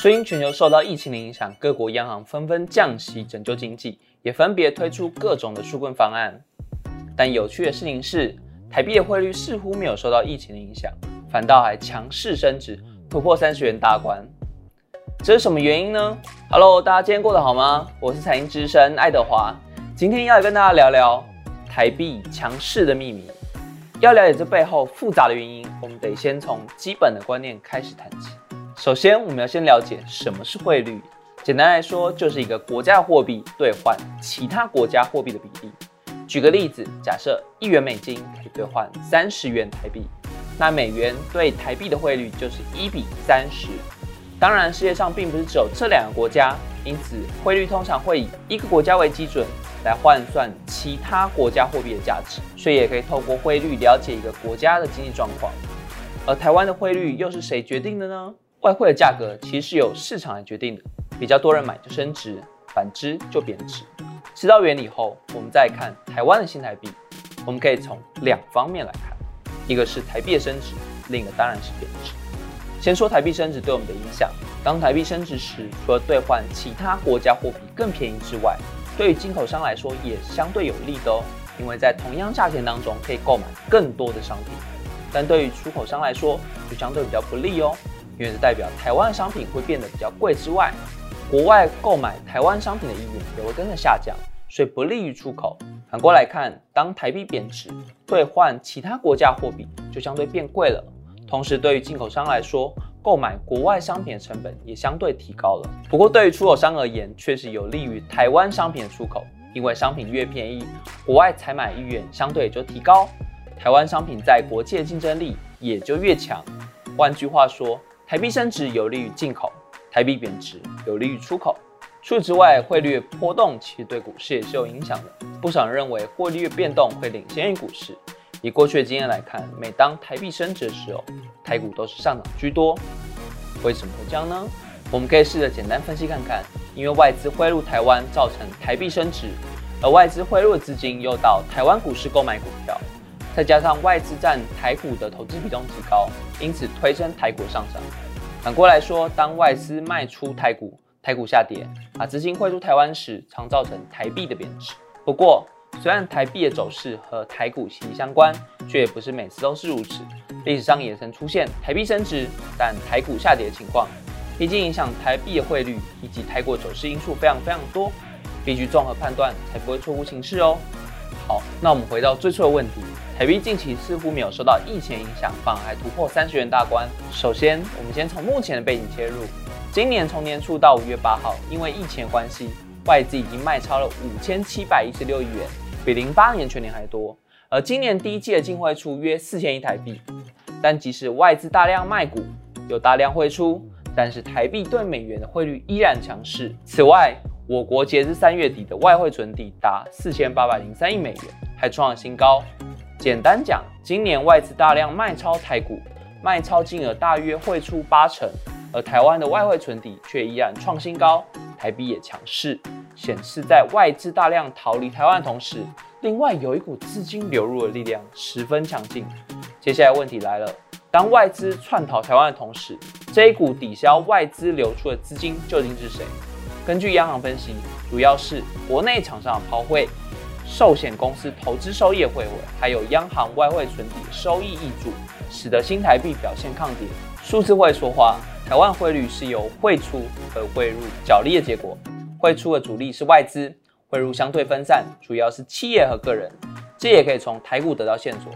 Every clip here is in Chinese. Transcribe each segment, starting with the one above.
所以全球受到疫情的影响，各国央行纷纷降息拯救经济，也分别推出各种的纾困方案。但有趣的事情是，台币的汇率似乎没有受到疫情的影响，反倒还强势升值，突破三十元大关。这是什么原因呢？Hello，大家今天过得好吗？我是财经之声爱德华，今天要来跟大家聊聊台币强势的秘密。要了解这背后复杂的原因，我们得先从基本的观念开始谈起。首先，我们要先了解什么是汇率。简单来说，就是一个国家货币兑换其他国家货币的比例。举个例子，假设一元美金可以兑换三十元台币，那美元对台币的汇率就是一比三十。当然，世界上并不是只有这两个国家，因此汇率通常会以一个国家为基准来换算其他国家货币的价值，所以也可以透过汇率了解一个国家的经济状况。而台湾的汇率又是谁决定的呢？外汇的价格其实是由市场来决定的，比较多人买就升值，反之就贬值。知道原理后，我们再看台湾的新台币，我们可以从两方面来看，一个是台币的升值，另一个当然是贬值。先说台币升值对我们的影响，当台币升值时，除了兑换其他国家货币更便宜之外，对于进口商来说也相对有利的哦，因为在同样价钱当中可以购买更多的商品。但对于出口商来说，就相对比较不利哦。因为代表台湾商品会变得比较贵之外，国外购买台湾商品的意愿也会跟着下降，所以不利于出口。反过来看，当台币贬值，兑换其他国家货币就相对变贵了。同时，对于进口商来说，购买国外商品的成本也相对提高了。不过，对于出口商而言，确实有利于台湾商品的出口，因为商品越便宜，国外采买意愿相对就提高，台湾商品在国际的竞争力也就越强。换句话说，台币升值有利于进口，台币贬值有利于出口。除此之外，汇率波动其实对股市也是有影响的。不少人认为汇率变动会领先于股市。以过去的经验来看，每当台币升值的时候，台股都是上涨居多。为什么会这样呢？我们可以试着简单分析看看。因为外资汇入台湾，造成台币升值，而外资汇入的资金又到台湾股市购买股票。再加上外资占台股的投资比重极高，因此推升台股上涨。反过来说，当外资卖出台股，台股下跌，把资金汇出台湾时，常造成台币的贬值。不过，虽然台币的走势和台股息息相关，却也不是每次都是如此。历史上也曾出现台币升值，但台股下跌的情况。毕竟影响台币的汇率以及台股走势因素非常非常多，必须综合判断，才不会错误形势哦。好，那我们回到最初的问题。台币近期似乎没有受到疫情影响，反而还突破三十元大关。首先，我们先从目前的背景切入。今年从年初到五月八号，因为疫情关系，外资已经卖超了五千七百一十六亿元，比零八年全年还多。而今年第一季的净汇出约四千亿台币。但即使外资大量卖股，有大量汇出，但是台币对美元的汇率依然强势。此外，我国截至三月底的外汇存底达四千八百零三亿美元，还创了新高。简单讲，今年外资大量卖超台股，卖超金额大约汇出八成，而台湾的外汇存底却依然创新高，台币也强势，显示在外资大量逃离台湾的同时，另外有一股资金流入的力量十分强劲。接下来问题来了，当外资窜逃台湾的同时，这一股抵消外资流出的资金究竟是谁？根据央行分析，主要是国内厂商的抛汇。寿险公司投资收益汇回，还有央行外汇存底收益溢注，使得新台币表现抗跌。数字会说话，台湾汇率是由汇出和汇入角力的结果。汇出的主力是外资，汇入相对分散，主要是企业和个人。这也可以从台股得到线索。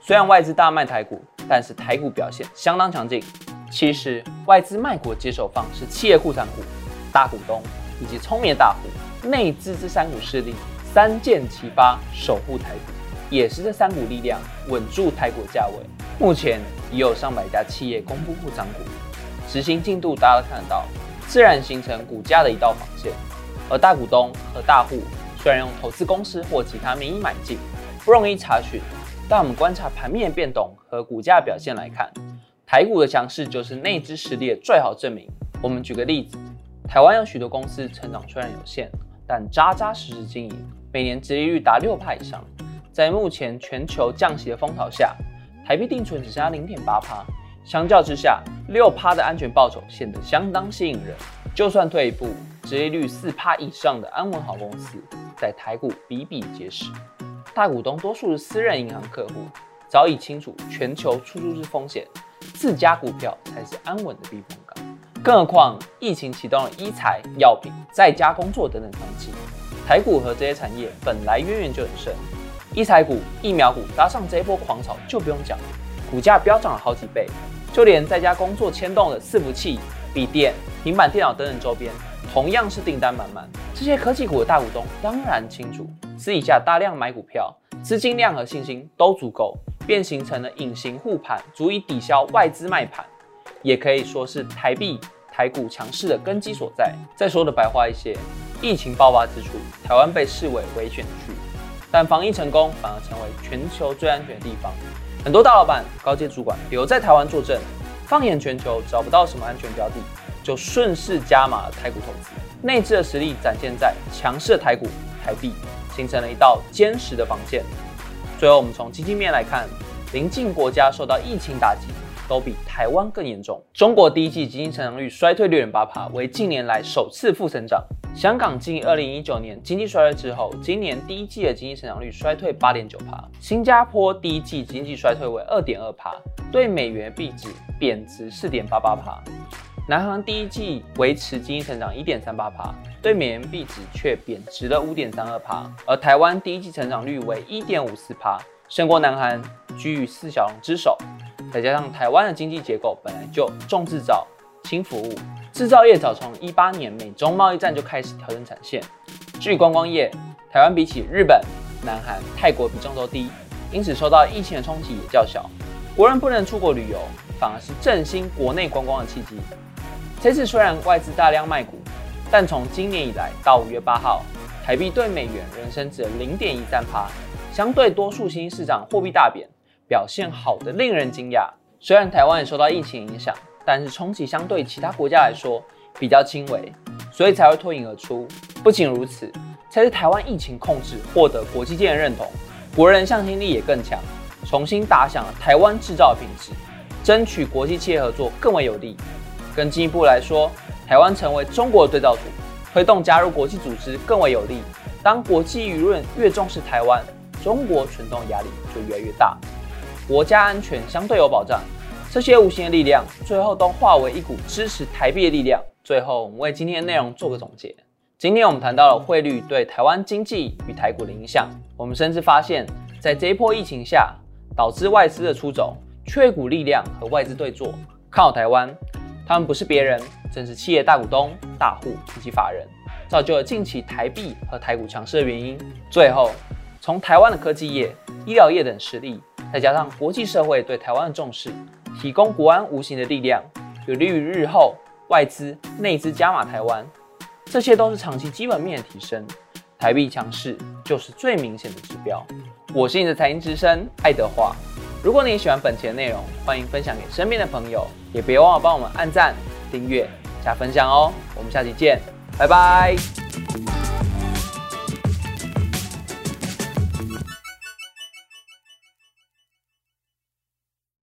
虽然外资大卖台股，但是台股表现相当强劲。其实外资卖股接手方是企业库藏股、大股东以及聪明的大户，内资这三股势力。三箭齐发，守护台股，也是这三股力量稳住台股价位。目前已有上百家企业公布不涨股，执行进度大家都看得到，自然形成股价的一道防线。而大股东和大户虽然用投资公司或其他名义买进，不容易查询，但我们观察盘面变动和股价表现来看，台股的强势就是内资实力的最好证明。我们举个例子，台湾有许多公司成长虽然有限，但扎扎实实经营。每年殖利率达六帕以上，在目前全球降息的风潮下，台币定存只剩下零点八帕，相较之下，六趴的安全报酬显得相当吸引人。就算退一步，殖利率四趴以上的安稳好公司，在台股比比皆是。大股东多数是私人银行客户，早已清楚全球出租之风险，自家股票才是安稳的避风。更何况疫情启动了医材、药品、在家工作等等商机，台股和这些产业本来渊源就很深。医材股、疫苗股搭上这一波狂潮就不用讲，股价飙涨了好几倍。就连在家工作牵动的伺服器、笔电、平板电脑等等周边，同样是订单满满。这些科技股的大股东当然清楚，私底下大量买股票，资金量和信心都足够，便形成了隐形护盘，足以抵消外资卖盘，也可以说是台币、台股强势的根基所在。再说的白话一些，疫情爆发之初，台湾被视为危险区，但防疫成功反而成为全球最安全的地方。很多大老板、高阶主管留在台湾坐镇，放眼全球找不到什么安全标的，就顺势加码了台股投资，内置的实力展现在强势的台股、台币，形成了一道坚实的防线。最后，我们从经济面来看，邻近国家受到疫情打击。都比台湾更严重。中国第一季经济成长率衰退六点八帕，为近年来首次负增长。香港继二零一九年经济衰退之后，今年第一季的经济成长率衰退八点九帕。新加坡第一季经济衰退为二点二帕，对美元币值贬值四点八八帕。南韩第一季维持经济成长一点三八帕，对美元币值却贬值了五点三二帕。而台湾第一季成长率为一点五四帕，胜过南韩，居于四小龙之首。再加上台湾的经济结构本来就重制造轻服务，制造业早从一八年美中贸易战就开始调整产线。至于观光业，台湾比起日本、南韩、泰国比重都低，因此受到疫情的冲击也较小。国人不能出国旅游，反而是振兴国内观光的契机。这次虽然外资大量卖股，但从今年以来到五月八号，台币对美元仍升值零点一三趴，相对多数新兴市场货币大贬。表现好的令人惊讶。虽然台湾也受到疫情影响，但是冲击相对其他国家来说比较轻微，所以才会脱颖而出。不仅如此，才是台湾疫情控制获得国际间的认同，国人向心力也更强，重新打响了台湾制造品质，争取国际企业合作更为有利。更进一步来说，台湾成为中国的对照组，推动加入国际组织更为有利。当国际舆论越重视台湾，中国群众压力就越来越大。国家安全相对有保障，这些无形的力量最后都化为一股支持台币的力量。最后，我们为今天的内容做个总结。今天我们谈到了汇率对台湾经济与台股的影响。我们甚至发现，在这一波疫情下，导致外资的出走，却股力量和外资对坐，看好台湾。他们不是别人，正是企业大股东、大户以及法人，造就了近期台币和台股强势的原因。最后，从台湾的科技业、医疗业等实力。再加上国际社会对台湾的重视，提供国安无形的力量，有利于日后外资内资加码台湾，这些都是长期基本面的提升。台币强势就是最明显的指标。我是你的财经之声爱德华。如果你喜欢本期的内容，欢迎分享给身边的朋友，也别忘了帮我们按赞、订阅、加分享哦。我们下期见，拜拜。